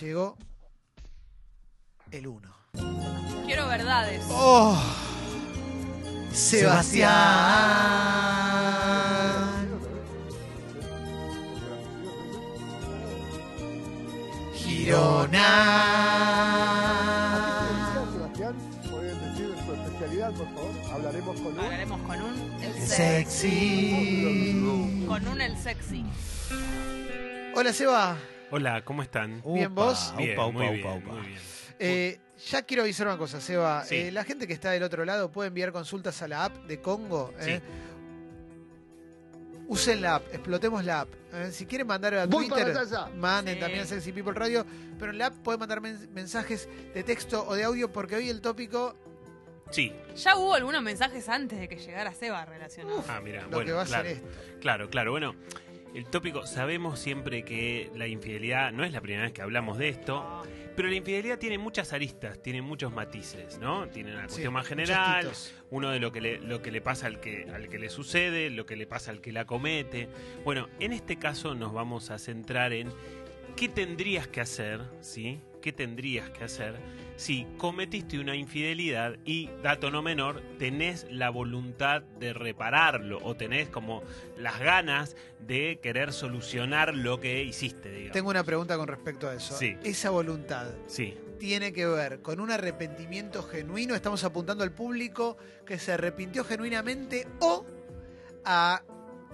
llegó el uno. Quiero verdades. ¡Oh! Sebastián. Girona. Sebastián, pueden decir su especialidad, por favor. Hablaremos con un. Hablaremos con un el sexy. Sexy. Con un el sexy. Hola, Seba. Hola, ¿cómo están? Bien, ¿vos? Bien, Upa, upa, muy upa, bien, upa. muy bien. Eh, ya quiero avisar una cosa, Seba. Sí. Eh, la gente que está del otro lado puede enviar consultas a la app de Congo. ¿eh? Usen la app, explotemos la app. ¿eh? Si quieren mandar a Voy Twitter, manden Sí. también a Sexy People Radio. Pero en la app pueden mandar men- mensajes de texto o de audio porque hoy el tópico, Sí. Ya hubo algunos mensajes antes de que llegara Seba relacionados. Ah, mira, lo bueno, que va a claro, ser esto. claro, claro. Bueno, el tópico, sabemos siempre que la infidelidad, no es la primera vez que hablamos de esto, pero la infidelidad tiene muchas aristas, tiene muchos matices, ¿no? Tiene una Sí, cuestión más general, uno de lo que le, lo que le pasa al que, al que le sucede, lo que le pasa al que la comete. Bueno, en este caso nos vamos a centrar en qué tendrías que hacer, ¿sí? ¿Qué tendrías que hacer si cometiste una infidelidad y, dato no menor, tenés la voluntad de repararlo o tenés como las ganas de querer solucionar lo que hiciste, digamos. Tengo una pregunta con respecto a eso. Sí. Esa voluntad Sí. tiene que ver con un arrepentimiento genuino. Estamos apuntando al público que se arrepintió genuinamente o a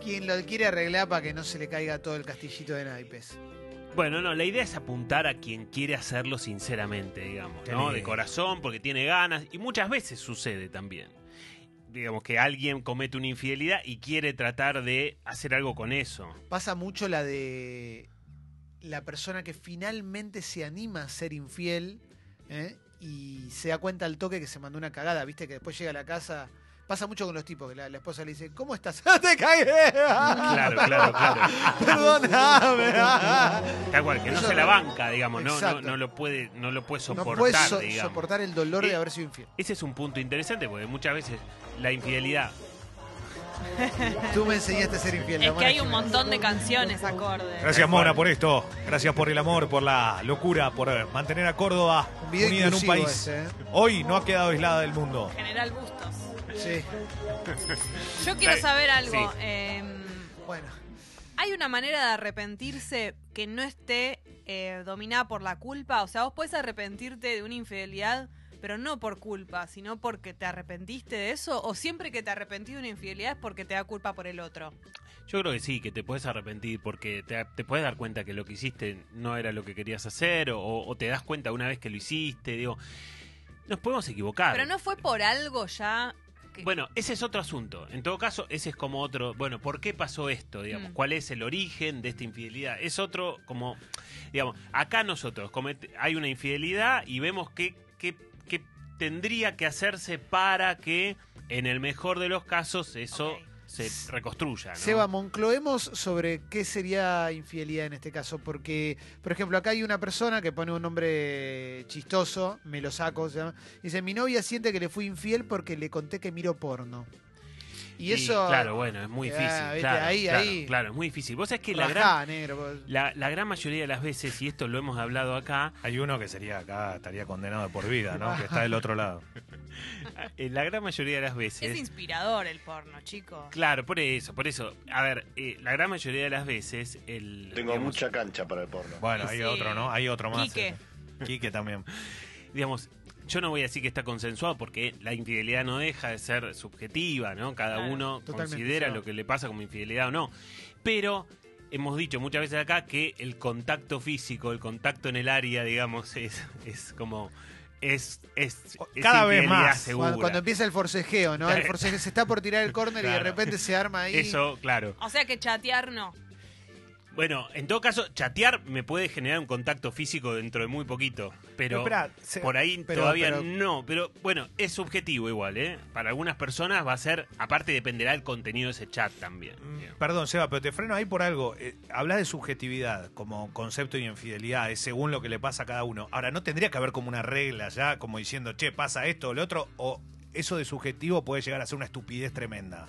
quien lo quiere arreglar para que no se le caiga todo el castillito de naipes. Bueno, no, la idea es apuntar a quien quiere hacerlo sinceramente, digamos, ¿no? De corazón, porque tiene ganas, y muchas veces sucede también. Digamos que alguien comete una infidelidad y quiere tratar de hacer algo con eso. Pasa mucho la de la persona que finalmente se anima a ser infiel ¿eh? y se da cuenta al toque que se mandó una cagada. Viste que después llega a la casa. Pasa mucho con los tipos, que la, la esposa le dice, ¿cómo estás? ¡Te cagué! Claro, claro, claro. Perdóname. Tal cual, que no Eso se la no- banca, digamos, no, no, Exacto. no lo puede, no lo puede No soportar, puedes so- digamos. soportar el dolor de Eh, haber sido infiel. Ese es un punto interesante porque muchas veces la infidelidad. Tú me enseñaste a ser infiel. Es que hay un montón de canciones acorde. Gracias. Mona, por esto. Gracias por el amor, por la locura, por eh, mantener a Córdoba Un video unida en un inclusivo país. ese, ¿eh? Hoy no ha quedado aislada del mundo. General Bustos. Sí. Yo quiero saber algo. Sí. em, Bueno, ¿Hay una manera de arrepentirse que no esté eh, dominada por la culpa? O sea, vos puedes arrepentirte de una infidelidad, pero no por culpa, sino porque te arrepentiste de eso. ¿O siempre que te arrepentís de una infidelidad es porque te da culpa por el otro? Yo creo que sí, que te puedes arrepentir porque te, te puedes dar cuenta que lo que hiciste no era lo que querías hacer o, o te das cuenta una vez que lo hiciste. Digo, nos podemos equivocar. Pero no fue por algo ya. Que... Bueno, ese es otro asunto. En todo caso, ese es como otro. Bueno, ¿por qué pasó esto? Digamos, Mm. ¿cuál es el origen de esta infidelidad? Es otro, como, digamos, acá nosotros comete- hay una infidelidad y vemos qué qué- qué tendría que hacerse para que, en el mejor de los casos, eso. Se reconstruya. ¿no? Seba, moncloemos sobre qué sería infidelidad en este caso. Porque, por ejemplo, acá hay una persona que pone un nombre chistoso, me lo saco, se dice, mi novia siente que le fui infiel porque le conté que miro porno. Y, Y, eso... Claro, bueno, es muy Ah, difícil. viste, claro, ahí, claro, ahí. claro, es muy difícil. Vos sabés que la gran, negro. la, la gran mayoría de las veces, y esto lo hemos hablado acá, Hay uno que sería acá, estaría condenado de por vida, ¿no? Que está del otro lado. eh, la gran mayoría de las Es veces. inspirador el porno, chicos. Claro, por eso, por eso. A ver, eh, la gran mayoría de las veces el Tengo digamos, mucha cancha para el porno. Bueno, hay Sí. otro, ¿no? Hay otro más. Quique. eh. Quique también. digamos, yo no voy a decir que está consensuado porque la infidelidad no deja de ser subjetiva, ¿no? Cada Claro. uno considera lo que le pasa como infidelidad o no. Pero hemos dicho muchas veces acá que el contacto físico, el contacto en el área, digamos, es, es como es, es, es Cada vez más. segura. Cuando, cuando empieza el forcejeo, ¿no? El forcejeo se está por tirar el córner y de repente se arma ahí. Eso, claro. O sea que chatear no. Bueno, en todo caso, chatear me puede generar un contacto físico dentro de muy poquito. Pero espera, se- por ahí pero- todavía pero- no. Pero bueno, es subjetivo igual, ¿eh? Para algunas personas va a ser, aparte dependerá del contenido de ese chat también. Mm, Perdón, Seba, pero te freno ahí por algo. Eh, hablas de subjetividad como concepto y infidelidad, es según lo que le pasa a cada uno. Ahora, ¿no tendría que haber como una regla ya, como diciendo, che, pasa esto o lo otro? ¿O eso de subjetivo puede llegar a ser una estupidez tremenda?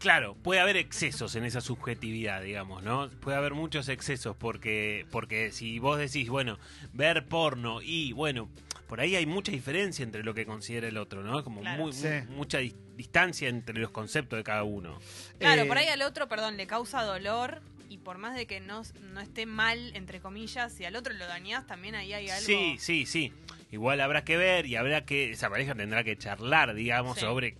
Claro, puede haber excesos en esa subjetividad, digamos, ¿no? Puede haber muchos excesos porque, porque si vos decís, bueno, ver porno y, bueno, por ahí hay mucha diferencia entre lo que considera el otro, ¿no? Como Claro. muy- Sí. mucha dis- distancia entre los conceptos de cada uno. Claro, Eh, por ahí al otro, perdón, le causa dolor y por más de que no, no esté mal, entre comillas, si al otro lo dañás, también ahí hay algo. Sí, sí, sí. Igual habrá que ver y habrá que, esa pareja tendrá que charlar, digamos, Sí. sobre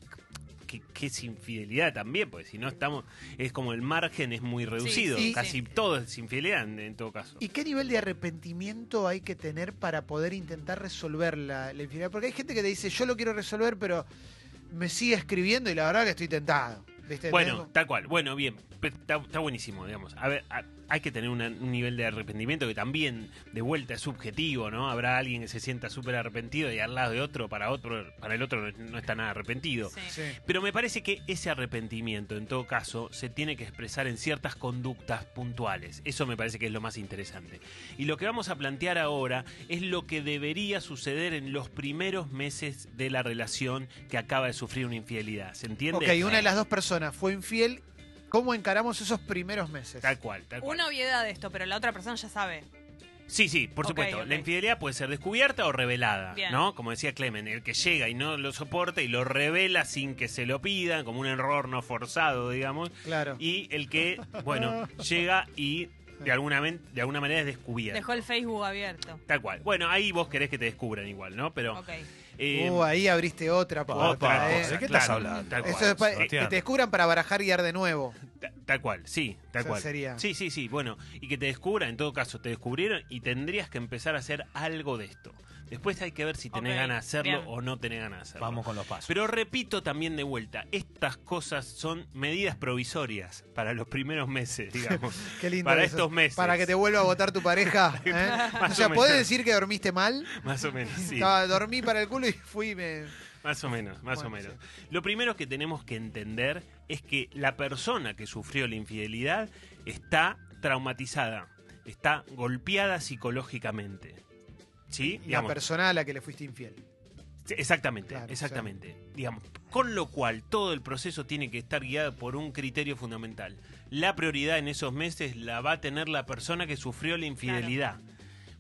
qué, qué es infidelidad también, porque si no estamos, es como el margen es muy reducido, sí, casi sí. todo es infidelidad en, en todo caso. ¿Y qué nivel de arrepentimiento hay que tener para poder intentar resolver la, la infidelidad? Porque hay gente que te dice, yo lo quiero resolver, pero me sigue escribiendo y la verdad que estoy tentado. ¿Viste? Bueno, Tengo- tal cual. Bueno, bien. Está, está buenísimo, digamos. A ver, a- hay que tener una- un nivel de arrepentimiento que también, de vuelta, es subjetivo, ¿no? Habrá alguien que se sienta súper arrepentido y al lado de otro, para otro, para el otro no, no está nada arrepentido. Sí. Sí. Pero me parece que ese arrepentimiento, en todo caso, se tiene que expresar en ciertas conductas puntuales. Eso me parece que es lo más interesante. Y lo que vamos a plantear ahora es lo que debería suceder en los primeros meses de la relación que acaba de sufrir una infidelidad. ¿Se entiende? Ok, una de las dos personas fue infiel. ¿Cómo encaramos esos primeros meses? Tal cual, tal cual. Una obviedad de esto, pero la otra persona ya sabe. Sí, sí, por supuesto. La infidelidad puede ser descubierta o revelada, Bien. ¿no? Como decía Clemen, el que llega y no lo soporta y lo revela sin que se lo pidan, como un error no forzado, digamos. Claro. Y el que, bueno, llega y de alguna, men- de alguna manera es descubierto. Dejó el Facebook abierto. Tal cual. Bueno, ahí vos querés que te descubran igual, ¿no? Pero... Ok. Eh, Uh, ahí abriste otra Opa, puerta. otra eh. cosa, ¿de qué claro, estás hablando? Tal cual. Eso es pa- Sebastián. que te descubran para barajar y guiar de nuevo. Ta- Tal cual, sí, tal O sea, cual. sería- Sí, sí, sí, bueno, y que te descubran, en todo caso, te descubrieron y tendrías que empezar a hacer algo de esto. Después hay que ver si tenés ganas de hacerlo bien. o no tenés ganas de hacerlo. Vamos con los pasos. Pero repito también de vuelta, estas cosas son medidas provisorias para los primeros meses, digamos. Qué lindo. Para eso. estos meses. Para que te vuelva a votar tu pareja. ¿eh? O sea, o ¿podés decir que dormiste mal? Más o menos, sí. Estaba, dormí para el culo y fui y me... Más o menos, más Bueno, o menos. Lo primero que tenemos que entender es que la persona que sufrió la infidelidad está traumatizada, está golpeada psicológicamente. ¿Sí? La Digamos, persona a la que le fuiste infiel. Exactamente, Claro, exactamente. Digamos, con lo cual todo el proceso tiene que estar guiado por un criterio fundamental. La prioridad en esos meses la va a tener la persona que sufrió la infidelidad.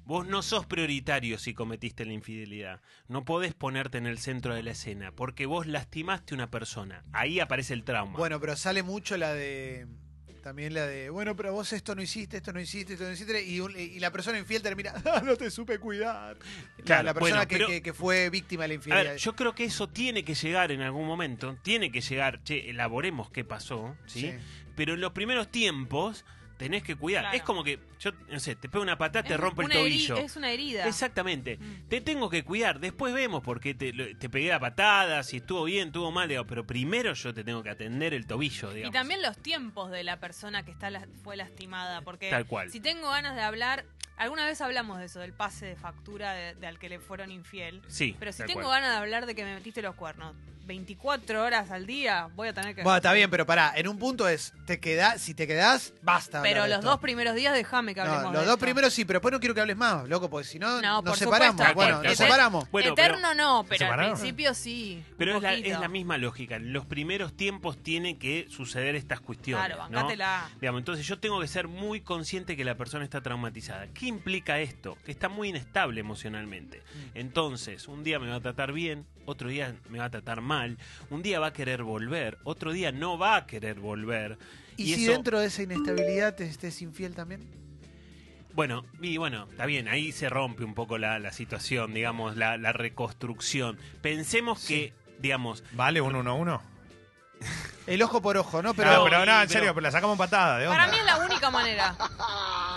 Vos no sos prioritario si cometiste la infidelidad. No podés ponerte en el centro de la escena porque vos lastimaste a una persona. Ahí aparece el trauma. Bueno, pero sale mucho la de... También la de, bueno, pero vos esto no hiciste, esto no hiciste, esto no hiciste, y, un- y la persona infiel termina, "Ah, no te supe cuidar. La- Claro, la, persona bueno, que, pero- que- que fue víctima de la A infidelidad. ver, yo creo que eso tiene que llegar en algún momento. Tiene que llegar, che, elaboremos qué pasó, ¿sí? Sí. Pero en los primeros tiempos tenés que cuidar. Claro. Es como que, yo, no sé, te pego una patada, te rompo el tobillo. Es una herida. Exactamente. Mm. Te tengo que cuidar. Después vemos por qué te, pegué a patadas, si estuvo bien, estuvo mal. digo, pero primero yo te tengo que atender el tobillo, Y digamos. también los tiempos de la persona que está la- fue lastimada. Porque Tal cual. si tengo ganas de hablar, alguna vez hablamos de eso, del pase de factura de, de al que le fueron infiel. Sí, Pero si tengo cual. ganas de hablar de que me metiste los cuernos 24 horas al día, voy a tener que. Bueno, está bien, pero pará, en un punto es, te queda, si te quedás, basta. Pero los dos primeros días déjame que No, hablemos. los de dos esto. primeros sí, pero después no quiero que hables más, loco, porque si no, No, nos separamos. supuesto. Bueno, nos separamos. Bueno, Eterno no, pero al separaron? principio sí. un Pero es la, poquito. es la misma lógica. En los primeros tiempos tienen que suceder estas cuestiones. Claro, ¿no? bancátela. Digamos, entonces yo tengo que ser muy consciente que la persona está traumatizada. ¿Qué implica esto? Que está muy inestable emocionalmente. Mm. Entonces, un día me va a tratar bien, otro día me va a tratar mal, un día va a querer volver, otro día no va a querer volver. ¿Y, si eso- dentro de esa inestabilidad te estés infiel también? Bueno, y bueno, está bien, ahí se rompe un poco la, la situación, digamos, la, la reconstrucción. Pensemos que, digamos, ¿Vale un 1-1? El ojo por ojo, ¿no? Pero no, pero no, en pero- serio, pero la sacamos patada, de onda. Para mí es la única manera.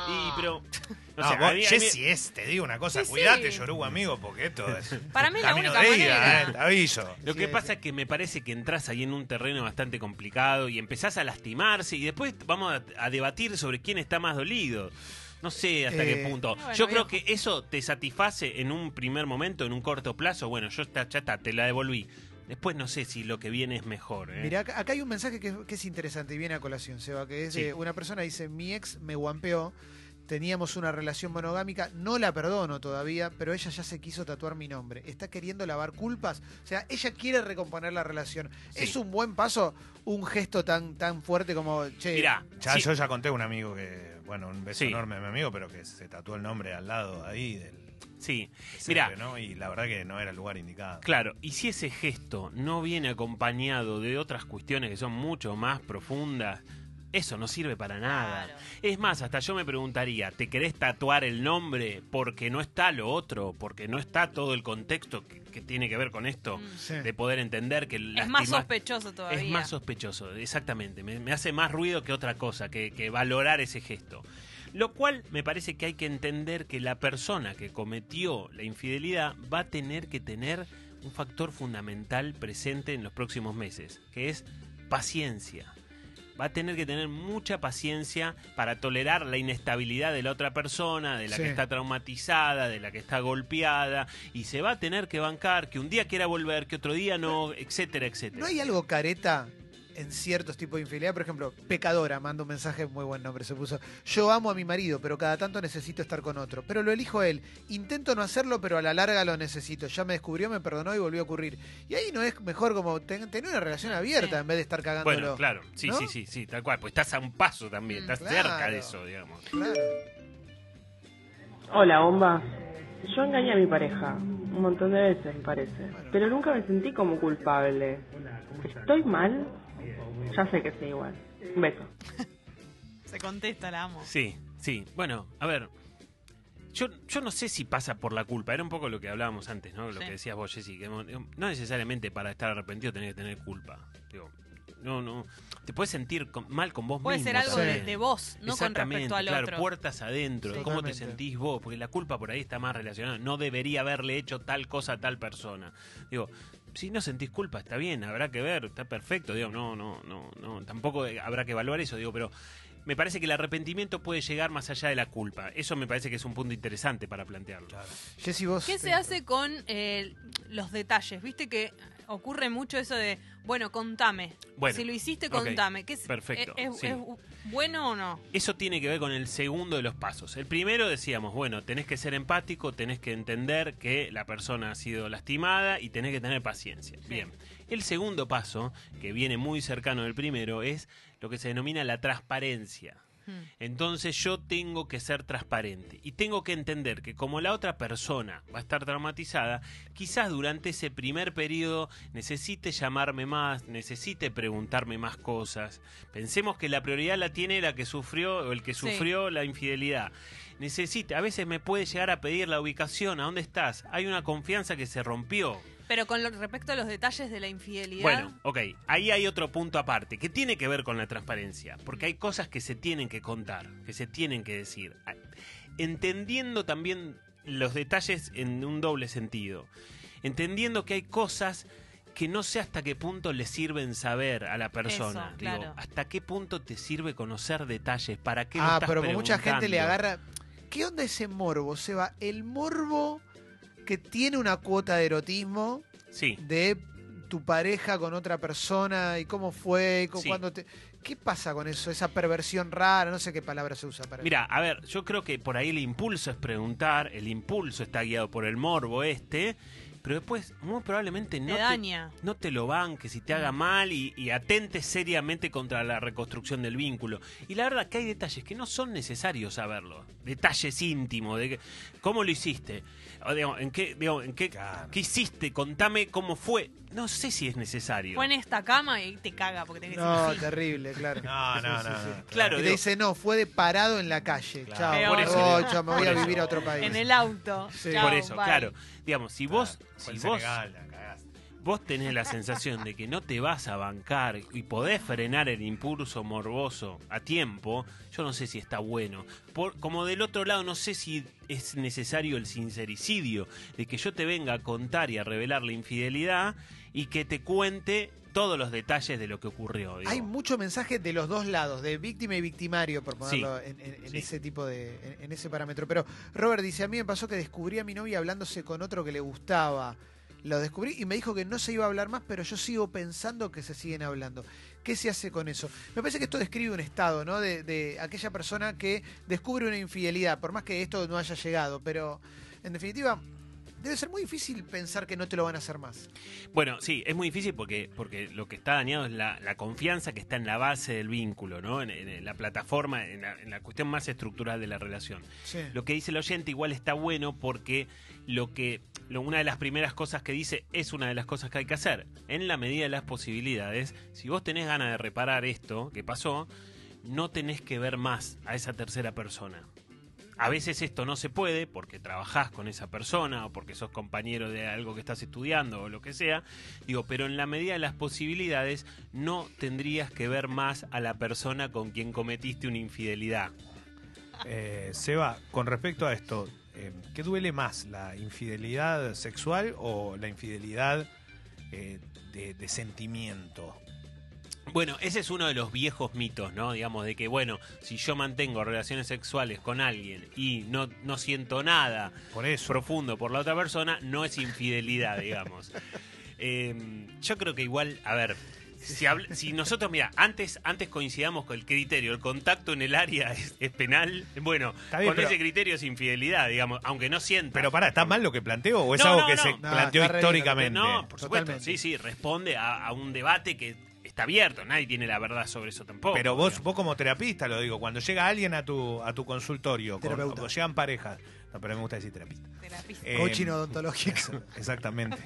y, pero... o No, sea, vos, a mí- a mí- Jessy es, te digo una cosa, Sí, cuídate, sí. Yoruba, amigo, porque esto es Para mí es la única de ida, manera. eh, te aviso. Lo Sí, que sí. pasa es que me parece que entras ahí en un terreno bastante complicado y empezás a lastimarse y después vamos a, a debatir sobre quién está más dolido. No sé hasta Eh, qué punto. bueno, yo creo que eso te satisface en un primer momento, en un corto plazo. Bueno, yo está, ya está, te la devolví. Después no sé si lo que viene es mejor. ¿eh? Mirá, acá acá hay un mensaje que, que es interesante y viene a colación, Seba, que es Sí. de una persona dice, mi ex me guampeó, Teníamos una relación monogámica, no la perdono todavía, pero ella ya se quiso tatuar mi nombre. Está queriendo lavar culpas. O sea, ella quiere recomponer la relación. Sí. ¿Es un buen paso? Un gesto tan, tan fuerte como, che, Mirá, Ya, sí, Yo ya conté a un amigo que, bueno, un beso Sí. enorme a mi amigo, pero que se tatuó el nombre al lado ahí del sí. Mirá, ¿no? Y la verdad que no era el lugar indicado. Claro, y si ese gesto no viene acompañado de otras cuestiones que son mucho más profundas, eso no sirve para nada. Claro. Es más, hasta yo me preguntaría, ¿te querés tatuar el nombre porque no está lo otro? Porque no está todo el contexto que, que tiene que ver con esto? Mm. Sí. De poder entender que Es más sospechoso todavía. Es más sospechoso, exactamente. Me, me hace más ruido que otra cosa, que, que valorar ese gesto. Lo cual me parece que hay que entender que la persona que cometió la infidelidad va a tener que tener un factor fundamental presente en los próximos meses, que es paciencia. Va a tener que tener mucha paciencia para tolerar la inestabilidad de la otra persona, de la Sí. que está traumatizada, de la que está golpeada, y se va a tener que bancar que un día quiera volver, que otro día no, etcétera, etcétera. ¿No hay algo careta en ciertos tipos de infidelidad? Por ejemplo, pecadora, manda un mensaje, muy buen nombre, se puso. Yo amo a mi marido, pero cada tanto necesito estar con otro. Pero lo elijo él. Intento no hacerlo, pero a la larga lo necesito. Ya me descubrió, me perdonó y volvió a ocurrir. Y ahí no es mejor como ten- tener una relación abierta Sí. en vez de estar cagándolo. Bueno, claro, sí, ¿no? sí, sí, sí, tal cual. Pues estás a un paso también, Mm, estás claro. cerca de eso, digamos. Claro. Hola, bomba. Yo engañé a mi pareja un montón de veces, parece. Pero nunca me sentí como culpable. ¿Estoy mal? Ya sé que sí, igual. Un beso. Se contesta, la amo. Sí, sí. Bueno, a ver. Yo, yo no sé si pasa por la culpa. Era un poco lo que hablábamos antes, ¿no? Lo Sí. que decías vos, Jessy. Que no no necesariamente para estar arrepentido tenés que tener culpa. Digo, no, no. Te puedes sentir con- mal con vos Puede mismo. ser algo de, de vos, no con respecto al claro, otro. puertas adentro, de cómo te sentís vos, porque la culpa por ahí está más relacionada. No debería haberle hecho tal cosa a tal persona. Digo, si no sentís culpa, está bien, habrá que ver, está perfecto, digo, no, no, no, no, tampoco habrá que evaluar eso, digo, pero me parece que el arrepentimiento puede llegar más allá de la culpa. Eso me parece que es un punto interesante para plantearlo. Jessy, vos. ¿Qué se hace con eh, los detalles? Viste que ocurre mucho eso de, bueno, contame. Bueno, si lo hiciste, contame. ¿Qué es, perfecto, ¿Es, es- sí. es bueno o no? Eso tiene que ver con el segundo de los pasos. El primero decíamos, bueno, tenés que ser empático, tenés que entender que la persona ha sido lastimada y tenés que tener paciencia. Bien. El segundo paso, que viene muy cercano del primero, es lo que se denomina la transparencia. Hmm. Entonces yo tengo que ser transparente y tengo que entender que como la otra persona va a estar traumatizada, quizás durante ese primer periodo necesite llamarme más, necesite preguntarme más cosas. Pensemos que la prioridad la tiene la que sufrió o el que Sí. sufrió la infidelidad. Necesite, a veces me puede llegar a pedir la ubicación, ¿a dónde estás? Hay una confianza que se rompió. Pero con lo- respecto a los detalles de la infidelidad, Bueno, ok, ahí hay otro punto aparte, que tiene que ver con la transparencia, porque hay cosas que se tienen que contar, que se tienen que decir, entendiendo también los detalles en un doble sentido, entendiendo que hay cosas que no sé hasta qué punto le sirven saber a la persona. Eso, Digo, hasta qué punto te sirve conocer detalles, para qué lo Ah, estás pero mucha gente le agarra. ¿Qué onda ese morbo, Seba? El morbo que tiene una cuota de erotismo Sí. de tu pareja con otra persona y cómo fue, y cu- Sí. cuándo te... ¿Qué pasa con eso? Esa perversión rara, no sé qué palabra se usa para Mira, a ver, yo creo que por ahí el impulso es preguntar, el impulso está guiado por el morbo este, pero después muy probablemente te no te, daña. no te lo banques y te haga mal y, y atente seriamente contra la reconstrucción del vínculo. Y la verdad que hay detalles que no son necesarios saberlo, detalles íntimos, de que, cómo lo hiciste, o, digo, en qué, digo, en qué, Claro. qué hiciste, contame cómo fue. No sé si es necesario. Fue en esta cama y te caga porque tenés que No, sí. terrible, claro. No, no, Sí, no. sí, sí. no. Claro, Y te digo- dice, no, fue de parado en la calle. Claro. Chao, Por eso oh, chao, me voy Por a eso. vivir a otro país. En el auto. Sí. Chao, Por eso, bye. claro. Digamos, si vos, Fue si en vos Senegal, la cagaste. Vos tenés la sensación de que no te vas a bancar y podés frenar el impulso morboso a tiempo, yo no sé si está bueno. Por, como del otro lado, no sé si es necesario el sincericidio, de que yo te venga a contar y a revelar la infidelidad y que te cuente todos los detalles de lo que ocurrió. digo. Hay mucho mensaje de los dos lados, de víctima y victimario, por ponerlo en, en- en Sí. ese tipo de, en, en ese parámetro. Pero Robert dice, a mí me pasó que descubrí a mi novia hablándose con otro que le gustaba. Lo descubrí y me dijo que no se iba a hablar más, pero yo sigo pensando que se siguen hablando. ¿Qué se hace con eso? Me parece que esto describe un estado, ¿no? De, de aquella persona que descubre una infidelidad, por más que esto no haya llegado, pero en definitiva debe ser muy difícil pensar que no te lo van a hacer más. Bueno, sí, es muy difícil porque, porque lo que está dañado es la, la confianza que está en la base del vínculo, ¿no? En, en la plataforma, en la, en la cuestión más estructural de la relación. Sí. Lo que dice el oyente igual está bueno porque lo que una de las primeras cosas que dice es una de las cosas que hay que hacer. En la medida de las posibilidades, si vos tenés ganas de reparar esto que pasó, no tenés que ver más a esa tercera persona. A veces esto no se puede porque trabajás con esa persona o porque sos compañero de algo que estás estudiando o lo que sea. Digo, pero en la medida de las posibilidades no tendrías que ver más a la persona con quien cometiste una infidelidad. Eh, Seba, con respecto a esto, eh, ¿qué duele más, la infidelidad sexual o la infidelidad eh, de, de sentimiento? Bueno, ese es uno de los viejos mitos, ¿no? Digamos, de que, bueno, si yo mantengo relaciones sexuales con alguien y no, no siento nada Por eso. profundo por la otra persona, no es infidelidad, digamos. Eh, yo creo que igual, a ver, si, habl- si nosotros, mira, antes, antes coincidamos con el criterio, el contacto en el área es, es penal, bueno, bien, con pero- ese criterio es infidelidad, digamos, aunque no sienta. Pero pará, ¿está mal lo que planteo o es No, algo no, que no. se No, planteó históricamente? No, por supuesto, Totalmente. sí, sí, responde a, a un debate que está abierto, nadie tiene la verdad sobre eso tampoco. Pero vos, digamos. vos como terapista lo digo, cuando llega alguien a tu, a tu consultorio, con- Terapeuta. o llegan parejas, no, pero me gusta decir terapista. Terapista. Eh, Coaching odontológico. Exactamente.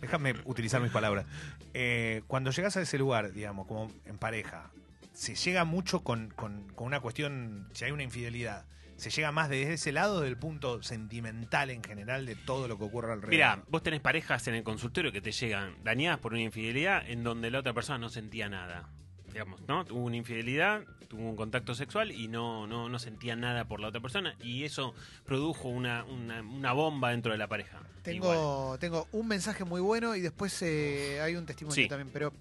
Déjame utilizar mis palabras. Eh, cuando llegas a ese lugar, digamos, como en pareja, se llega mucho con, con- con una cuestión, si hay una infidelidad, se llega más desde ese lado del punto sentimental en general de todo lo que ocurre alrededor. Mira, vos tenés parejas en el consultorio que te llegan dañadas por una infidelidad en donde la otra persona no sentía nada. Digamos, ¿no? Tuvo una infidelidad, tuvo un contacto sexual y no, no, no sentía nada por la otra persona y eso produjo una, una, una bomba dentro de la pareja. Igual. Tengo, tengo un mensaje muy bueno y después eh, hay un testimonio Sí. también. Pero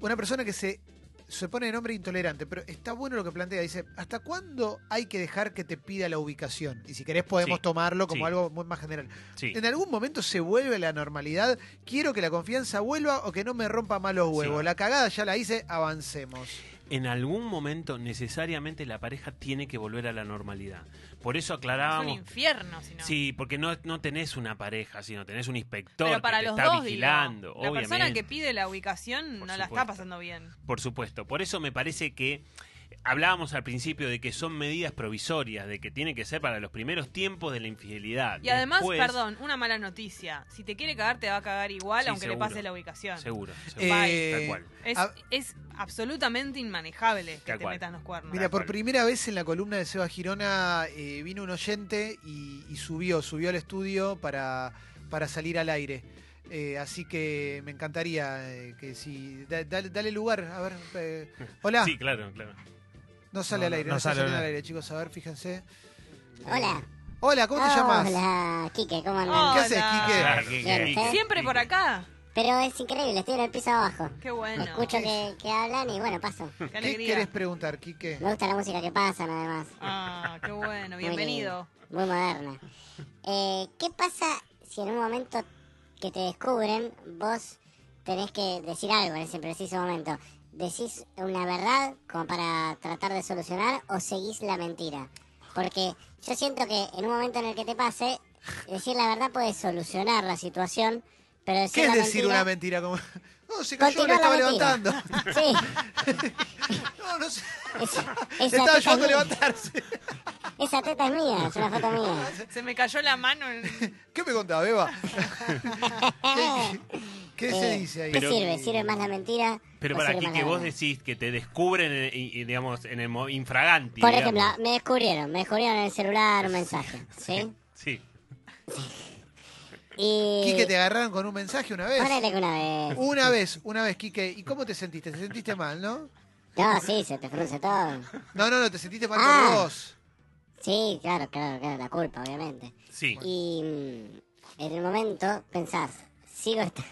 una persona que se, se pone de nombre intolerante, pero está bueno lo que plantea. Dice, ¿hasta cuándo hay que dejar que te pida la ubicación? Y si querés podemos Sí. tomarlo como Sí. algo muy más general. Sí. ¿En algún momento se vuelve la normalidad? ¿Quiero que la confianza vuelva o que no me rompa más los huevos? La cagada ya la hice, avancemos. En algún momento necesariamente la pareja tiene que volver a la normalidad. Por eso Es un aclarábamos... infierno, si no. Sí, porque no, no tenés una pareja, sino tenés un inspector Pero para que te los está dos, vigilando. digo. La persona obviamente. que pide la ubicación Por no la está supuesto. pasando bien. Por supuesto. Por eso me parece que hablábamos al principio de que son medidas provisorias, de que tiene que ser para los primeros tiempos de la infidelidad. Y además, Después, perdón, una mala noticia. Si te quiere cagar, te va a cagar igual, Sí, aunque le pase la ubicación. Seguro. seguro. Eh, Tal cual. Es, es absolutamente inmanejable que te cual. metan los cuernos. Mira, por primera vez en la columna de Seba Girona eh, vino un oyente y, y subió, subió al estudio para, para salir al aire. Eh, así que me encantaría eh, que si. da- dale, dale lugar, a ver. eh, hola. Sí, claro, claro. No sale No, al aire, no sale al aire. chicos. A ver, fíjense. Hola. Hola, ¿cómo te llamas? Hola, Quique, ¿cómo? Hola. ¿Qué haces, Quique? Quique. Siempre por acá. Pero es increíble, estoy en el piso abajo. Qué bueno. Escucho que, que hablan y bueno, paso. Qué ¿Qué alegría. querés preguntar, Quique? Me gusta la música que pasan además. Ah, qué bueno. Muy Bienvenido. Muy moderna. Eh, ¿Qué pasa si en un momento que te descubren vos tenés que decir algo en ese preciso momento? ¿Decís una verdad como para tratar de solucionar o seguís la mentira? Porque yo siento que en un momento en el que te pase, decir la verdad puede solucionar la situación, pero decir ¿Qué es la decir mentira- una mentira? Como, no, se cayó, le estaba mentira. levantando. Sí, No, no sé. esa, esa Estaba ayudando a es mía. levantarse. Esa teta es mía, es una foto mía. Se me cayó la mano. en- ¿Qué me contaba, Beba? ¿Qué, qué se Eh, dice ahí? ¿Qué Pero- sirve? ¿Sirve más la mentira? Pero para aquí que vos decís que te descubren, eh, y, y, digamos, en el mo- infraganti. Por digamos. ejemplo, me descubrieron, me descubrieron en el celular un mensaje, ¿sí? Sí. Y... Quique, te agarraron con un mensaje una vez. Ponele que una vez. Una vez, una vez, Quique. ¿Y cómo te sentiste? ¿Te sentiste mal, no? No, sí, se te frunce todo. No, no, no, te sentiste mal Ah. por vos. Sí, claro, claro, claro, la culpa, obviamente. Sí. Y mm, en el momento pensás, sigo esta,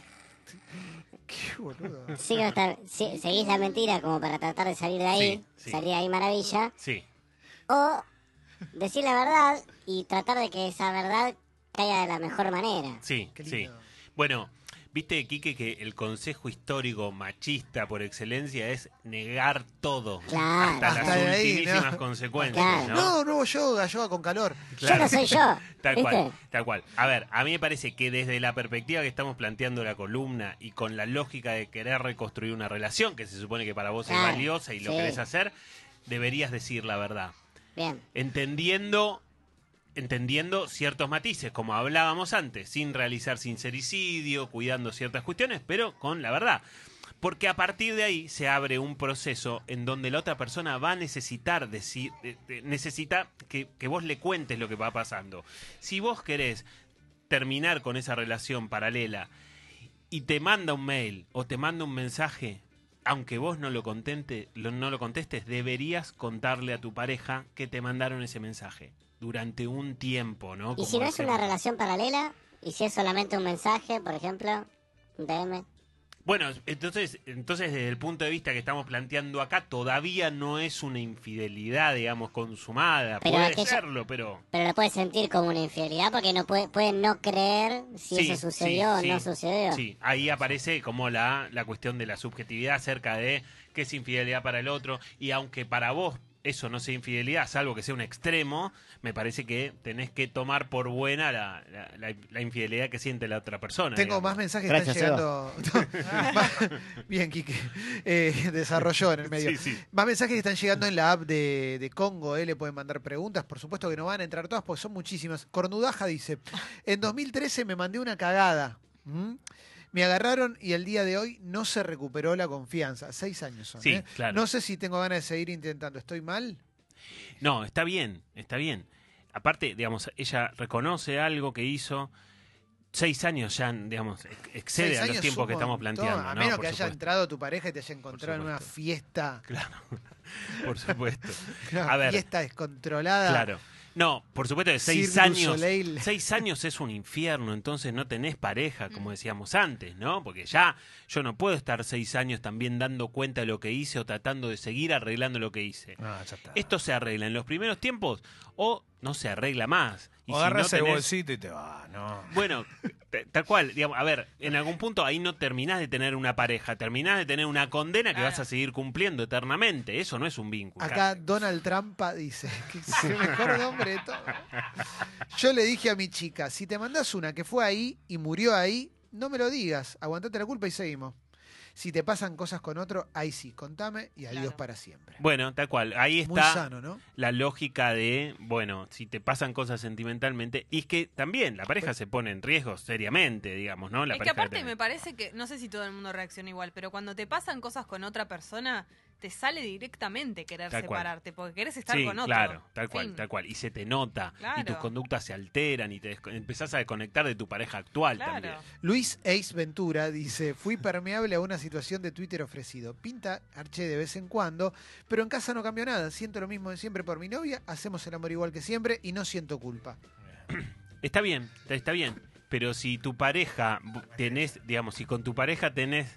Qué boludo. sigo esta, si- seguís la mentira como para tratar de salir de ahí, Sí, sí. salir de ahí maravilla, Sí. o decir la verdad y tratar de que esa verdad caiga de la mejor manera. Sí. Qué Sí. Bueno, viste, Quique, que el consejo histórico machista por excelencia es negar todo. Claro. Hasta las ahí, ultimísimas ¿no? consecuencias, Claro. ¿no? No, no, yoga, yoga con calor. Yo no soy yo. Tal ¿viste? cual, tal cual. A ver, a mí me parece que desde la perspectiva que estamos planteando la columna y con la lógica de querer reconstruir una relación que se supone que para vos es Claro, valiosa y lo sí. querés hacer, deberías decir la verdad. Bien. Entendiendo entendiendo ciertos matices, como hablábamos antes, sin realizar sincericidio, cuidando ciertas cuestiones, pero con la verdad. Porque a partir de ahí se abre un proceso en donde la otra persona va a necesitar decir, eh, eh, necesita que, vos le cuentes lo que va pasando. Si vos querés terminar con esa relación paralela y te manda un mail o te manda un mensaje, aunque vos no lo, contente, no lo contestes, deberías contarle a tu pareja que te mandaron ese mensaje durante un tiempo, ¿no? Y si no es una relación paralela, y si es solamente un mensaje, por ejemplo, un DM. Bueno, entonces, entonces desde el punto de vista que estamos planteando acá, todavía no es una infidelidad, digamos, consumada. Pero Puede aquella- serlo, pero... Pero lo puede sentir como una infidelidad porque no puede, puede no creer si Sí, eso sucedió sí, o no sí. sucedió. Sí, ahí aparece como la, la cuestión de la subjetividad acerca de qué es infidelidad para el otro. Y aunque para vos eso no sea infidelidad, salvo que sea un extremo, me parece que tenés que tomar por buena la, la- la- la infidelidad que siente la otra persona. Tengo digamos. más mensajes que están llegando. No, más- Bien, Quique. Eh, desarrolló en el medio. Sí, sí. Más mensajes que están llegando en la app de, de Congo, eh, le pueden mandar preguntas, por supuesto que no van a entrar todas porque son muchísimas. Cornudaja dice, en 2013 me mandé una cagada. ¿m? Me agarraron y el día de hoy no se recuperó la confianza. Seis años son. Sí, ¿eh? claro. No sé si tengo ganas de seguir intentando. ¿Estoy mal? No, está bien, está bien. Aparte, digamos, ella reconoce algo que hizo. Seis años ya, digamos, ex- excede a los tiempos que estamos planteando. A ¿no? menos que haya supuesto. entrado tu pareja y te haya encontrado en una fiesta. Claro, por supuesto. A ver. fiesta descontrolada. Claro. No, por supuesto que seis Cirque años. Seis años es un infierno, entonces no tenés pareja, como decíamos antes, ¿no? Porque ya yo no puedo estar seis años también dando cuenta de lo que hice o tratando de seguir arreglando lo que hice. Ah, ya está. Esto se arregla en los primeros tiempos o no se arregla más. Y o si agarras no el bolsito y te va, no. Bueno, tal cual, digamos, a ver, en algún punto ahí no terminás de tener una pareja, terminás de tener una condena que Claro. vas a seguir cumpliendo eternamente. Eso no es un vínculo. Acá Donald Trump dice que es el mejor nombre de todo. Yo le dije a mi chica, si te mandás una que fue ahí y murió ahí, no me lo digas, aguantate la culpa y seguimos. Si te pasan cosas con otro, ahí sí, contame y adiós Claro. para siempre. Bueno, tal cual. Ahí Muy está sano, ¿no? la lógica de, bueno, si te pasan cosas sentimentalmente, y es que también la pareja se pone en riesgo seriamente, digamos, ¿no? La es que aparte me parece que, no sé si todo el mundo reacciona igual, pero cuando te pasan cosas con otra persona, te sale directamente querer Tal cual. separarte, porque querés estar Sí, con otro. claro, tal cual, Fin. tal cual. Y se te nota, y tus conductas se alteran, y te empezás a desconectar de tu pareja actual Claro. también. Luis Ace Ventura dice, fui permeable a una situación de Twitter ofrecido. Pinta arché de vez en cuando, pero en casa no cambió nada. Siento lo mismo de siempre por mi novia, hacemos el amor igual que siempre y no siento culpa. Está bien, está- bien. Pero si tu pareja tenés, digamos, si con tu pareja tenés,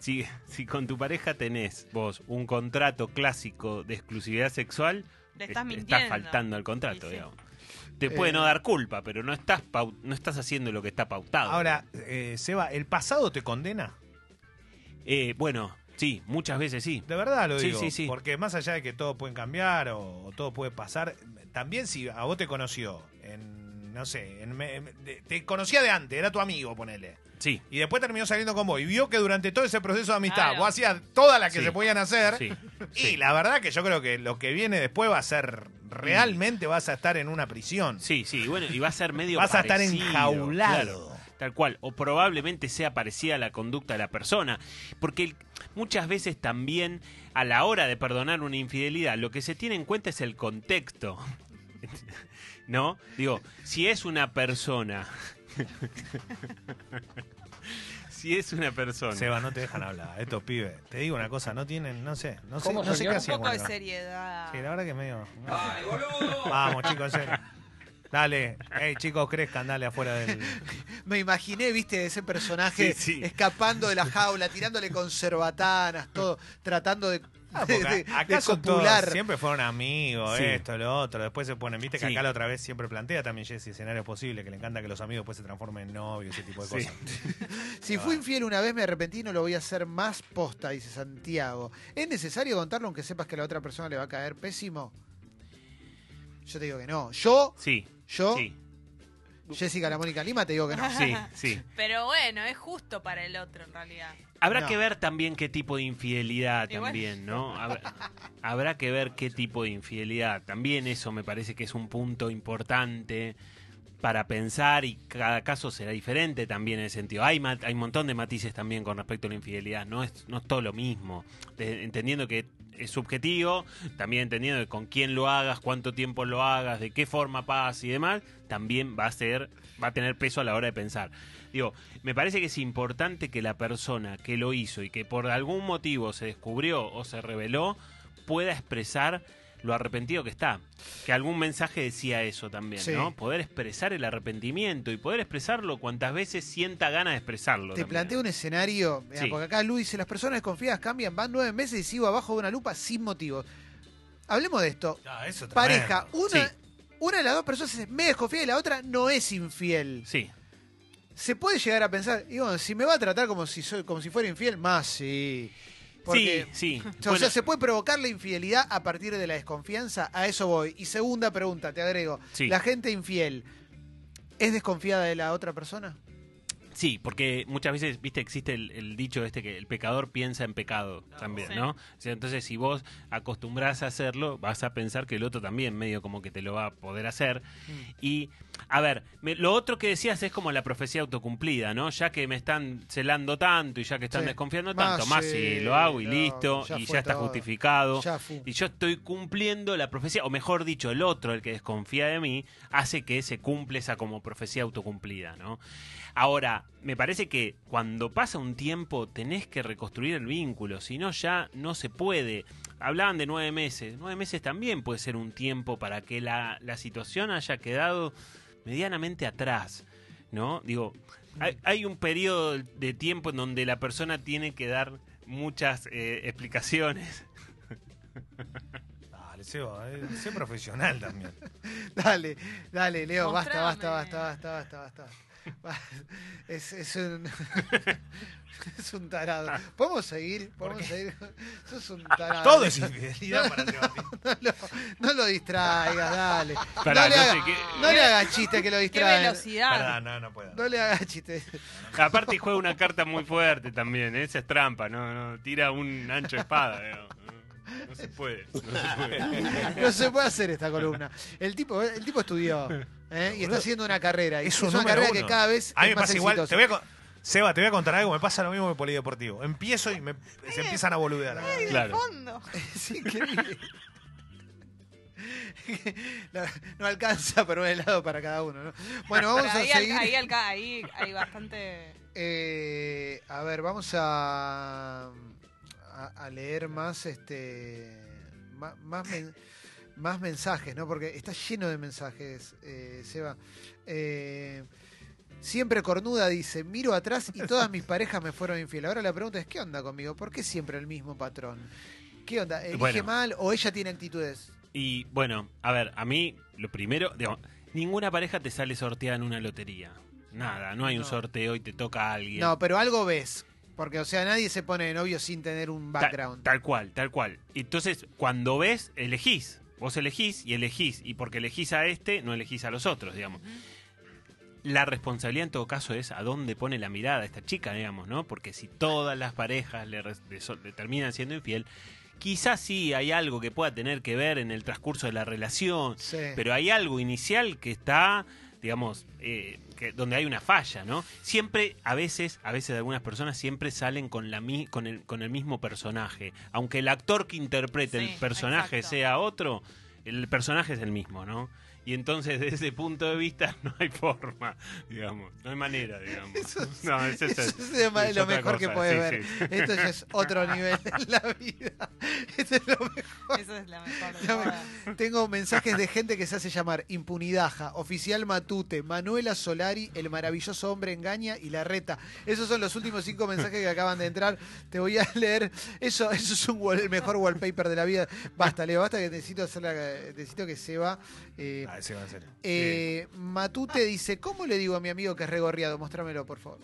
si, si con tu pareja tenés vos un contrato clásico de exclusividad sexual, Le estás est- mintiendo. faltando al contrato, Sí, sí. digamos. Te puede Eh. no dar culpa, pero no estás pau- no estás haciendo lo que está pautado. Ahora, eh, Seba, ¿el pasado te condena? Eh, bueno, sí, muchas veces sí. De verdad lo Sí, digo. sí, sí. Porque más allá de que todo puede cambiar o, o todo puede pasar, también si a vos te conoció en, no sé, en me- de- te conocía de antes, era tu amigo, ponele. Sí, Y después terminó saliendo con vos y vio que durante todo ese proceso de amistad Claro. vos hacías todas las que Sí. se podían hacer. sí. Y sí. la verdad que yo creo que lo que viene después va a ser, realmente vas a estar en una prisión. Sí, sí, bueno, y va a ser medio Vas a estar parecido, enjaulado. claro, tal cual, o probablemente sea parecida a la conducta de la persona, porque el- muchas veces también a la hora de perdonar una infidelidad, lo que se tiene en cuenta es el contexto. ¿No? Digo, si es una persona Si es una persona Seba, no te dejan hablar. Estos pibes. Te digo una cosa, no tienen, no sé, no sé, ¿Cómo, no sé qué señor? Un hacían. poco de seriedad. Sí, la verdad que medio. Vamos, chicos, en serio. Dale, hey chicos, crezcan, dale afuera del. Me imaginé, viste, ese personaje Sí, sí. escapando de la jaula, tirándole con cerbatanas, todo, tratando de Ah, de, acá de son todos- siempre fueron amigos, Sí. esto, lo otro. Después se ponen, viste que Sí. acá la otra vez siempre plantea también Jesse escenarios posibles, que le encanta que los amigos después se transformen en novios, ese tipo de Sí. cosas. Si fui infiel una vez, me arrepentí, no lo voy a hacer más posta, dice Santiago. ¿Es necesario contarlo aunque sepas que a la otra persona le va a caer pésimo? Yo te digo que no. Yo, Sí, yo, sí, Jessica La Mónica Lima, te digo que no. sí, sí. Pero bueno, es justo para el otro en realidad. Habrá No. que ver también qué tipo de infidelidad bueno. también, ¿no? Habrá, habrá que ver qué tipo de infidelidad. También eso me parece que es un punto importante para pensar y cada caso será diferente también en ese sentido. Hay, ma- hay un montón de matices también con respecto a la infidelidad, no es, no es todo lo mismo. De- entendiendo que es subjetivo, también entendiendo con quién lo hagas, cuánto tiempo lo hagas, de qué forma pasa y demás, también va a ser, va a tener peso a la hora de pensar. Digo, me parece que es importante que la persona que lo hizo y que por algún motivo se descubrió o se reveló pueda expresar lo arrepentido que está. Que algún mensaje decía eso también, Sí. ¿no? Poder expresar el arrepentimiento y poder expresarlo cuantas veces sienta ganas de expresarlo. Te también. planteo un escenario, Sí. porque acá Lu dice, las personas desconfiadas cambian, van nueve meses y sigo abajo de una lupa sin motivo. Hablemos de esto. Ah, eso Pareja, una, Sí. una de las dos personas es medio desconfiada y la otra no es infiel. Sí, Se puede llegar a pensar, y bueno, si me va a tratar como si soy, como si fuera infiel, más sí. Porque, sí, sí. o Bueno, sea, se puede provocar la infidelidad a partir de la desconfianza, a eso voy. Y segunda pregunta, te agrego, Sí. ¿la gente infiel es desconfiada de la otra persona? Sí, porque muchas veces, viste, existe el, el dicho este que el pecador piensa en pecado también, Sí. ¿no? O sea, entonces, si vos acostumbrás a hacerlo, vas a pensar que el otro también medio como que te lo va a poder hacer. Y, a ver, me- lo otro que decías es como la profecía autocumplida, ¿no? Ya que me están celando tanto y ya que están Sí. desconfiando tanto, más sí, si lo hago y no, listo, ya y ya está todo. justificado. Ya. Y yo estoy cumpliendo la profecía, o mejor dicho, el otro, el que desconfía de mí, hace que se cumple esa como profecía autocumplida, ¿no? Ahora, me parece que cuando pasa un tiempo tenés que reconstruir el vínculo, si no ya no se puede. Hablaban de nueve meses, nueve meses también puede ser un tiempo para que la, la situación haya quedado medianamente atrás, ¿no? Digo, hay, hay un periodo de tiempo en donde la persona tiene que dar muchas eh, explicaciones. Dale, Seba, sé profesional también. Dale, dale, Leo, basta, basta, basta, basta, basta, basta. Es, es un. es un tarado. ¿Podemos seguir? ¿Podemos seguir? Sos un tarado. Todo es infidelidad para Sebastián. No lo, no lo distraigas, dale. Pará, no le, no haga- sé qué- no le hagas chiste que lo ¡Qué distrae. velocidad! No, no puedo. No le hagas chiste. Aparte juega una carta muy fuerte también, ¿eh? esa es trampa, no, no, tira un ancho de espada, digamos. no, no se puede, no se puede. No se puede hacer esta columna. El tipo, el tipo estudió ¿eh? y está haciendo una carrera. Y Es es, un una carrera uno. que cada vez A mí es me más pasa igual. Te voy a Seba, te voy a contar algo. Me pasa lo mismo en el polideportivo. Empiezo y me, se empiezan a boludear. ¡Ay, Claro. fondo! Es increíble. No, no alcanza por un helado para cada uno, ¿no? Bueno, vamos a al- seguir. ahí, al- ahí hay bastante... Eh, a ver, vamos a, a, a leer más este más, men- más mensajes, ¿no? Porque está lleno de mensajes, eh, Seba. Eh, siempre cornuda dice, miro atrás y todas mis parejas me fueron infiel. Ahora la pregunta es, ¿qué onda conmigo? ¿Por qué siempre el mismo patrón? ¿Qué onda? ¿Elige Bueno. mal o ella tiene actitudes? Y bueno, a ver, a mí lo primero, digo, ninguna pareja te sale sorteada en una lotería. Nada, no hay un sorteo y te toca a alguien. No, pero algo ves. Porque, o sea, nadie se pone de novio sin tener un background. Tal, cual, tal cual. Entonces, cuando ves, elegís. Vos elegís y elegís. Y porque elegís a este, no elegís a los otros, digamos. La responsabilidad en todo caso es a dónde pone la mirada esta chica, digamos, ¿no? Porque si todas las parejas le, le le terminan siendo infiel, quizás sí hay algo que pueda tener que ver en el transcurso de la relación, Sí. pero hay algo inicial que está, digamos, eh, que, donde hay una falla, ¿no? Siempre, a veces, a veces algunas personas siempre salen con la con el, con el mismo personaje, aunque el actor que interprete Sí, el personaje exacto. sea otro, el personaje es el mismo, ¿no? Y entonces, desde ese punto de vista, no hay forma, digamos. No hay manera, digamos. Eso no, es, Eso es- es es lo mejor que puedes sí, ver. sí. Esto ya es otro nivel en la vida. Esto es lo mejor. Eso es la mejor. me-. Tengo mensajes de gente que se hace llamar Impunidaja, Oficial Matute, Manuela Solari, El maravilloso hombre engaña y La Reta. Esos son los últimos cinco mensajes que acaban de entrar. Te voy a leer. Eso, eso es un wall- el mejor wallpaper de la vida. Basta, Leo, basta que necesito hacer la, necesito que se va. Eh, Ah, ese va a ser. eh, Matute dice, ¿cómo le digo a mi amigo que es regorriado? Mostrámelo, por favor.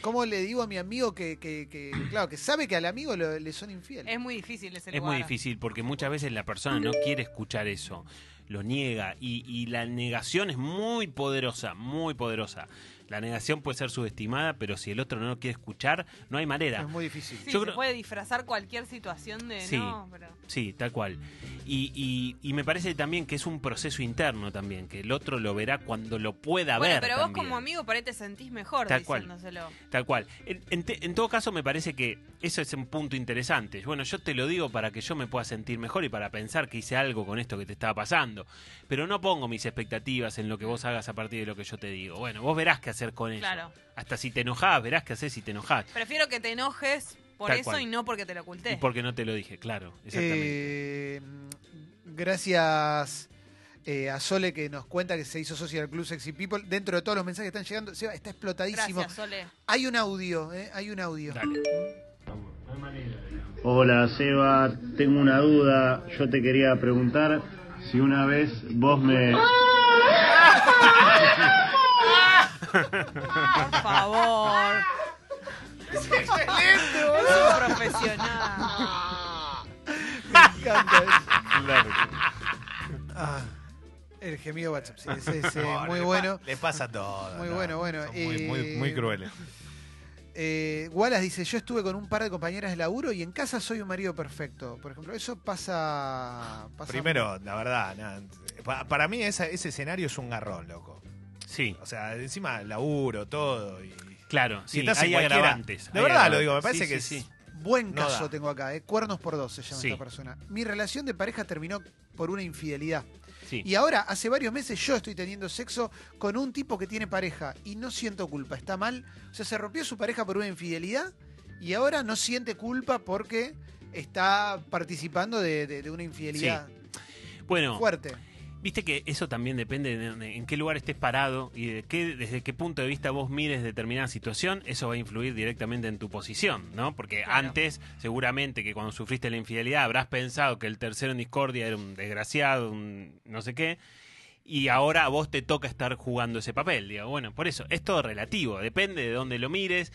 ¿Cómo le digo a mi amigo que, que- que- claro, que sabe que al amigo lo- le son infieles? Es muy difícil ese Es lugar. muy difícil porque muchas veces la persona no quiere escuchar eso, lo niega y, y la negación es muy poderosa, muy poderosa. La negación puede ser subestimada, pero si el otro no lo quiere escuchar, no hay manera. Es muy difícil. Sí, Yo se creo- puede disfrazar cualquier situación de Sí. no, pero... Sí, tal cual. Y, y- y me parece también que es un proceso interno también, que el otro lo verá cuando lo pueda Bueno, ver. pero vos también. como amigo por ahí te sentís mejor Tal cual. diciéndoselo. Tal cual. En, en te- en todo caso, me parece que eso es un punto interesante. Bueno, yo te lo digo para que yo me pueda sentir mejor y para pensar que hice algo con esto que te estaba pasando. Pero no pongo mis expectativas en lo que vos hagas a partir de lo que yo te digo. Bueno, vos verás qué hacer con eso. Claro. Hasta si te enojás, verás qué hacer si te enojás. Prefiero que te enojes por Tal eso cual. y no porque te lo oculté. Y porque no te lo dije, claro. Exactamente. Eh, gracias eh, a Sole que nos cuenta que se hizo socia del Club Sexy People. Dentro de todos los mensajes que están llegando, Seba, está explotadísimo. Gracias, Sole. Hay un audio, eh, hay un audio. Dale. Hola Seba, tengo una duda. Yo te quería preguntar si una vez vos me... Por favor. ¡Excelente, Es un profesional. Me encanta eso. Claro. Ah, el gemido WhatsApp, sí, es eh, No, muy le bueno. pa- Le pasa todo. Muy no, bueno, bueno, son Muy, muy, eh, muy crueles. Eh, Wallace dice, yo estuve con un par de compañeras de laburo y en casa soy un marido perfecto. Por ejemplo, eso pasa... pasa Primero, la verdad, nada, pa- para mí esa- ese escenario es un garrón, loco. Sí, O sea, encima laburo, todo. Y, claro. si Sí, estás en hay cualquiera- agravantes. De hay verdad lo digo, me parece Sí, que sí, es- sí. Buen No caso da. tengo acá, eh. cuernos por dos se llama Sí. esta persona. Mi relación de pareja terminó por una infidelidad. Sí. Y ahora, hace varios meses, yo estoy teniendo sexo con un tipo que tiene pareja y no siento culpa. ¿Está mal? O sea, se rompió su pareja por una infidelidad y ahora no siente culpa porque está participando de, de- de una infidelidad Bueno, fuerte. Viste que eso también depende de, de en qué lugar estés parado y de qué, desde qué punto de vista vos mires determinada situación, eso va a influir directamente en tu posición, ¿no? Porque Claro. antes, seguramente que cuando sufriste la infidelidad habrás pensado que el tercero en discordia era un desgraciado, un no sé qué, y ahora a vos te toca estar jugando ese papel, digo, bueno, por eso, es todo relativo, depende de dónde lo mires.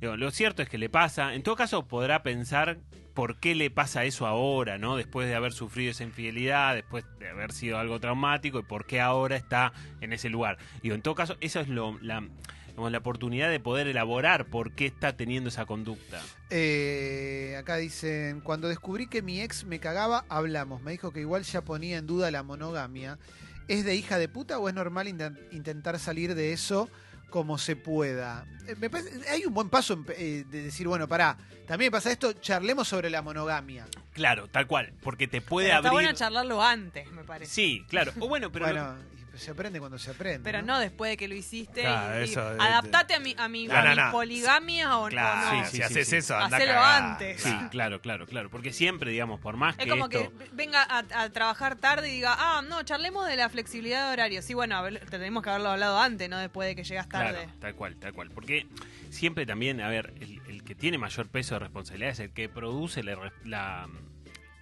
Lo cierto es que le pasa, en todo caso podrá pensar por qué le pasa eso ahora, ¿no? Después de haber sufrido esa infidelidad, después de haber sido algo traumático y por qué ahora está en ese lugar. Digo, en todo caso, eso es lo, la, la oportunidad de poder elaborar por qué está teniendo esa conducta. Eh, acá dicen, cuando descubrí que mi ex me cagaba, hablamos. Me dijo que igual ya ponía en duda la monogamia. ¿Es de hija de puta o es normal inten- intentar salir de eso como se pueda? Eh, me parece- hay un buen paso en pe- eh, de decir, bueno, pará, también me pasa esto, charlemos sobre la monogamia. Claro, tal cual, porque te puede Pero está abrir... bueno charlarlo antes, me parece. Sí, claro. O bueno, pero bueno, se aprende cuando se aprende. Pero no después de que lo hiciste. Claro, y- y eso, eh, adaptate a mi, a mi, No, a no, mi no. poligamia o, no. Sí, si sí, haces sí. eso, anda Hacelo cagada. antes. Sí, Claro. claro, claro. Porque siempre, digamos, por más Es que como esto... que venga a, a trabajar tarde y diga, ah, no, charlemos de la flexibilidad de horario. Sí, bueno, tenemos que haberlo hablado antes, no después de que llegas tarde. Claro, tal cual, tal cual. Porque siempre también, a ver, el, el que tiene mayor peso de responsabilidad es el que produce la, la,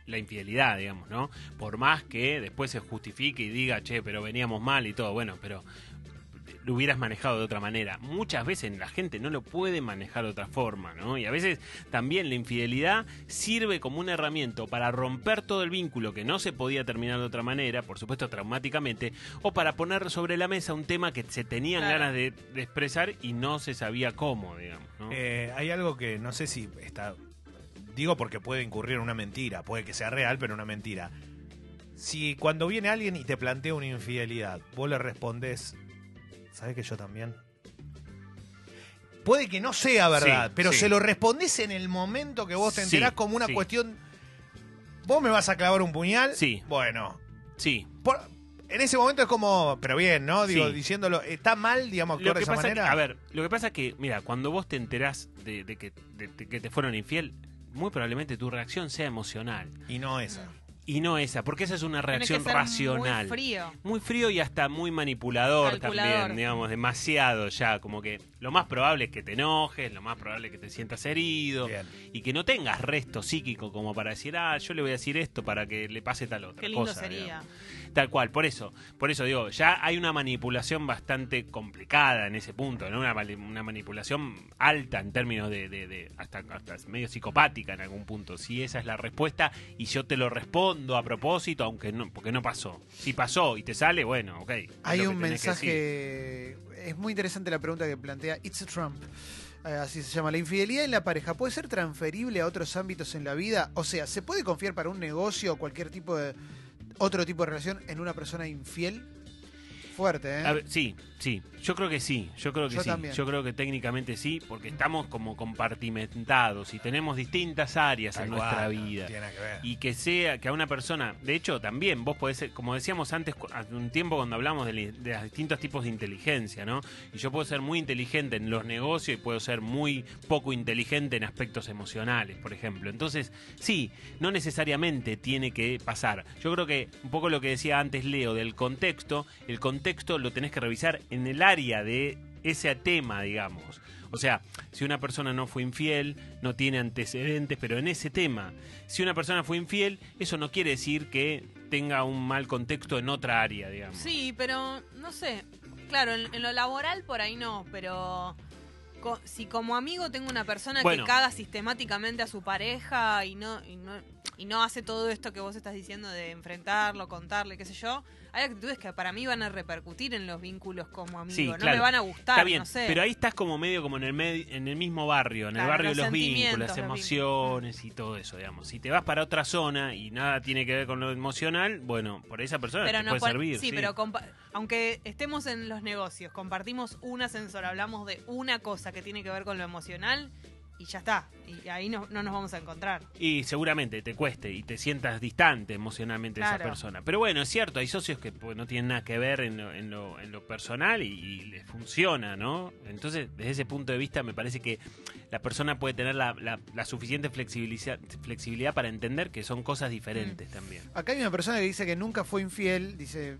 la infidelidad, digamos, ¿no? Por más que después se justifique y diga, che, pero veníamos mal y todo, bueno, pero lo hubieras manejado de otra manera. Muchas veces la gente no lo puede manejar de otra forma, ¿no? Y a veces también la infidelidad sirve como una herramienta para romper todo el vínculo que no se podía terminar de otra manera, por supuesto traumáticamente, o para poner sobre la mesa un tema que se tenían Claro. ganas de, de expresar y no se sabía cómo, digamos, ¿no? Eh, hay algo que no sé si está. Digo porque puede incurrir en una mentira, puede que sea real, pero una mentira. Si cuando viene alguien y te plantea una infidelidad, vos le respondés, ¿sabes que yo también? Puede que no sea verdad, Sí, pero sí. se lo respondés en el momento que vos te Sí, enterás como una cuestión. ¿Vos me vas a clavar un puñal? Sí. Bueno, Sí, por- En ese momento es como, pero bien, ¿no? Digo, Sí. diciéndolo, ¿está mal, digamos, Lo actuar de esa pasa que- manera? a ver, lo que pasa es que, mira, cuando vos te enterás de, de que, de- de que te fueron infiel, muy probablemente tu reacción sea emocional Y no esa. y no esa, porque esa es una que reacción ser racional. Muy frío. Muy frío y hasta muy manipulador Calculador. también, digamos, demasiado ya, como que lo más probable es que te enojes, lo más probable es que te sientas herido Bien. y que no tengas resto psíquico como para decir, ah, yo le voy a decir esto para que le pase tal otra Qué lindo cosa. sería. digamos. Tal cual, por eso, por eso digo, ya hay una manipulación bastante complicada en ese punto, ¿no? Una, mani- una manipulación alta en términos de, de- de- hasta, hasta medio psicopática en algún punto. Si esa es la respuesta y yo te lo respondo a propósito, aunque no, porque no pasó. Si pasó y te sale, bueno, ok. Hay un mensaje. Es muy interesante la pregunta que plantea It's a Trump. Eh, así se llama. La infidelidad en la pareja puede ser transferible a otros ámbitos en la vida. O sea, ¿se puede confiar para un negocio o cualquier tipo de otro tipo de relación en una persona infiel? Fuerte, ¿eh? A ver, sí, sí, yo creo que sí, yo creo que Yo sí, también. yo creo que técnicamente sí, porque estamos como compartimentados y tenemos distintas áreas Tal en cual, nuestra no vida. Tiene que ver. y que sea que a una persona, de hecho también vos podés ser, como decíamos antes, hace un tiempo cuando hablamos de, de los distintos tipos de inteligencia, ¿no? Y yo puedo ser muy inteligente en los negocios y puedo ser muy poco inteligente en aspectos emocionales, por ejemplo. Entonces, sí, no necesariamente tiene que pasar. Yo creo que un poco lo que decía antes Leo del contexto, el contexto lo tenés que revisar en el área de ese tema, digamos. O sea, si una persona no fue infiel, no tiene antecedentes, pero en ese tema, si una persona fue infiel, eso no quiere decir que tenga un mal contexto en otra área, digamos. Sí, pero no sé. Claro, en, en lo laboral por ahí no, pero co- si como amigo tengo una persona Bueno. que caga sistemáticamente a su pareja y no, y no y no hace todo esto que vos estás diciendo de enfrentarlo, contarle, qué sé yo, hay actitudes que para mí van a repercutir en los vínculos como amigo. Sí, no claro. me van a gustar, Está bien, no sé. pero ahí estás como medio como en el medi- en el mismo barrio, en el barrio de los los vínculos, las los emociones y todo eso, digamos. Si te vas para otra zona y nada tiene que ver con lo emocional, bueno, por esa persona pero te no puede servir. sí, pero compa- aunque estemos en los negocios, compartimos un ascensor, hablamos de una cosa que tiene que ver con lo emocional y ya está. Y ahí no, no nos vamos a encontrar. Y seguramente te cueste y te sientas distante emocionalmente de esa persona. Pero bueno, es cierto, hay socios que pues, no tienen nada que ver en lo, en lo, en lo personal y, y les funciona, ¿no? Entonces, desde ese punto de vista, me parece que la persona puede tener la, la- la suficiente flexibilidad, flexibilidad para entender que son cosas diferentes también. Acá hay una persona que dice que nunca fue infiel, dice,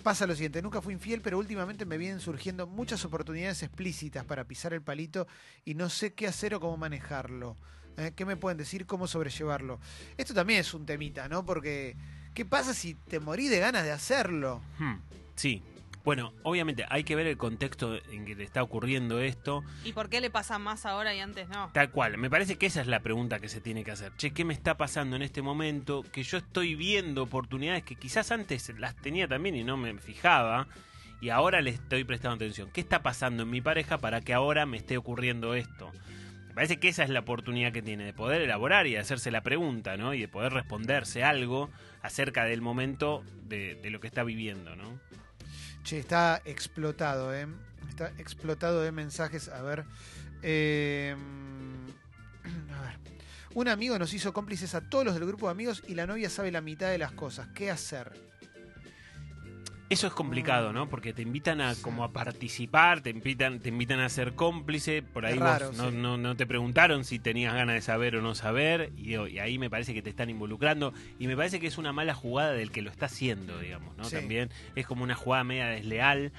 pasa lo siguiente, nunca fui infiel, pero últimamente me vienen surgiendo muchas oportunidades explícitas para pisar el palito y no sé qué hacer o cómo manejarlo. ¿Eh? ¿Qué me pueden decir cómo sobrellevarlo? Esto también es un temita, ¿no? Porque, ¿qué pasa si te morí de ganas de hacerlo? Hmm, Sí. Bueno, obviamente hay que ver el contexto en que le está ocurriendo esto. ¿Y por qué le pasa más ahora y antes no? Tal cual, me parece que esa es la pregunta que se tiene que hacer. Che, ¿qué me está pasando en este momento? Que yo estoy viendo oportunidades que quizás antes las tenía también y no me fijaba. Y ahora le estoy prestando atención. ¿Qué está pasando en mi pareja para que ahora me esté ocurriendo esto? Me parece que esa es la oportunidad que tiene de poder elaborar y de hacerse la pregunta, ¿no? Y de poder responderse algo acerca del momento de, de lo que está viviendo, ¿no? Che, está explotado, ¿eh? Está explotado de mensajes. A ver. eh, a ver. Un amigo nos hizo cómplices a todos los del grupo de amigos y la novia sabe la mitad de las cosas. ¿Qué hacer? Eso es complicado, ¿no? Porque te invitan a como a participar, te invitan, te invitan a ser cómplice, por ahí vos no, sí. no, no te preguntaron si tenías ganas de saber o no saber, y, y ahí me parece que te están involucrando, y me parece que es una mala jugada del que lo está haciendo, digamos, ¿no? Sí. También es como una jugada media desleal,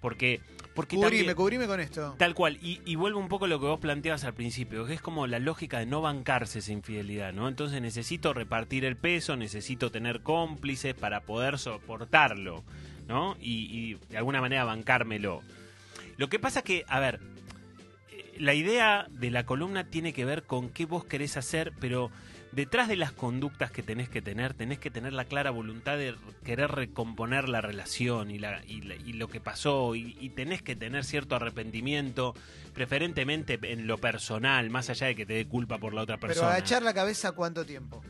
porque, porque Cubrime, también- cubrime con esto. Tal cual, y, y vuelvo un poco a lo que vos planteabas al principio, que es como la lógica de no bancarse esa infidelidad, ¿no? Entonces necesito repartir el peso, necesito tener cómplices para poder soportarlo, ¿no? Y, y de alguna manera bancármelo. Lo que pasa que, a ver, la idea de la columna tiene que ver con qué vos querés hacer, pero detrás de las conductas que tenés que tener, tenés que tener la clara voluntad de querer recomponer la relación y, la, y, la- y lo que pasó, y, y tenés que tener cierto arrepentimiento, preferentemente en lo personal, más allá de que te dé culpa por la otra Pero persona. agachar la cabeza, ¿cuánto tiempo?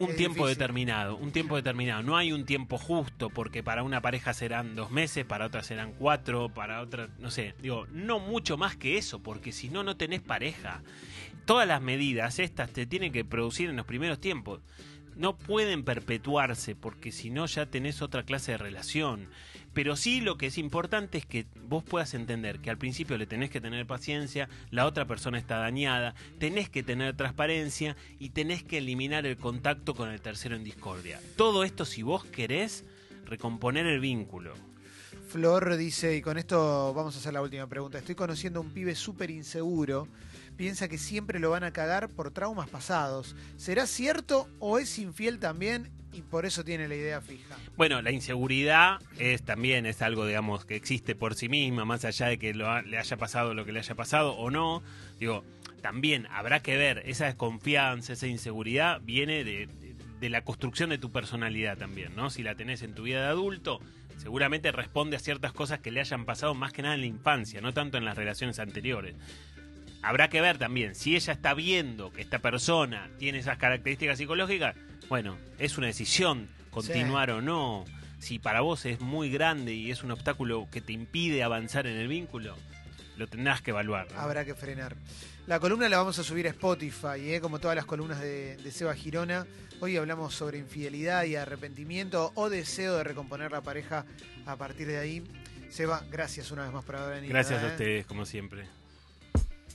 Un tiempo difícil. determinado, un tiempo determinado. No hay un tiempo justo, porque para una pareja serán dos meses, para otra serán cuatro, para otra, no sé, digo, no mucho más que eso, porque si no, no tenés pareja. Todas las medidas estas te tienen que producir en los primeros tiempos. No pueden perpetuarse porque si no ya tenés otra clase de relación. Pero sí lo que es importante es que vos puedas entender que al principio le tenés que tener paciencia, la otra persona está dañada, tenés que tener transparencia y tenés que eliminar el contacto con el tercero en discordia. Todo esto si vos querés recomponer el vínculo. Flor dice, y con esto vamos a hacer la última pregunta, estoy conociendo a un pibe súper inseguro, piensa que siempre lo van a cagar por traumas pasados. ¿Será cierto o es infiel también y por eso tiene la idea fija? Bueno, la inseguridad es también es algo, digamos, que existe por sí misma, más allá de que le haya pasado lo que le haya pasado o no. Digo, también habrá que ver, esa desconfianza, esa inseguridad viene de, de- de la construcción de tu personalidad también, ¿no? Si la tenés en tu vida de adulto, seguramente responde a ciertas cosas que le hayan pasado más que nada en la infancia, no tanto en las relaciones anteriores. Habrá que ver también, si ella está viendo que esta persona tiene esas características psicológicas, bueno, es una decisión continuar o no. Si para vos es muy grande y es un obstáculo que te impide avanzar en el vínculo, lo tendrás que evaluar. ¿no? Habrá que frenar. La columna la vamos a subir a Spotify, ¿eh? como todas las columnas de, de Seba Girona. Hoy hablamos sobre infidelidad y arrepentimiento o deseo de recomponer la pareja a partir de ahí. Seba, gracias una vez más por haber venido. Gracias ¿eh? a ustedes, como siempre.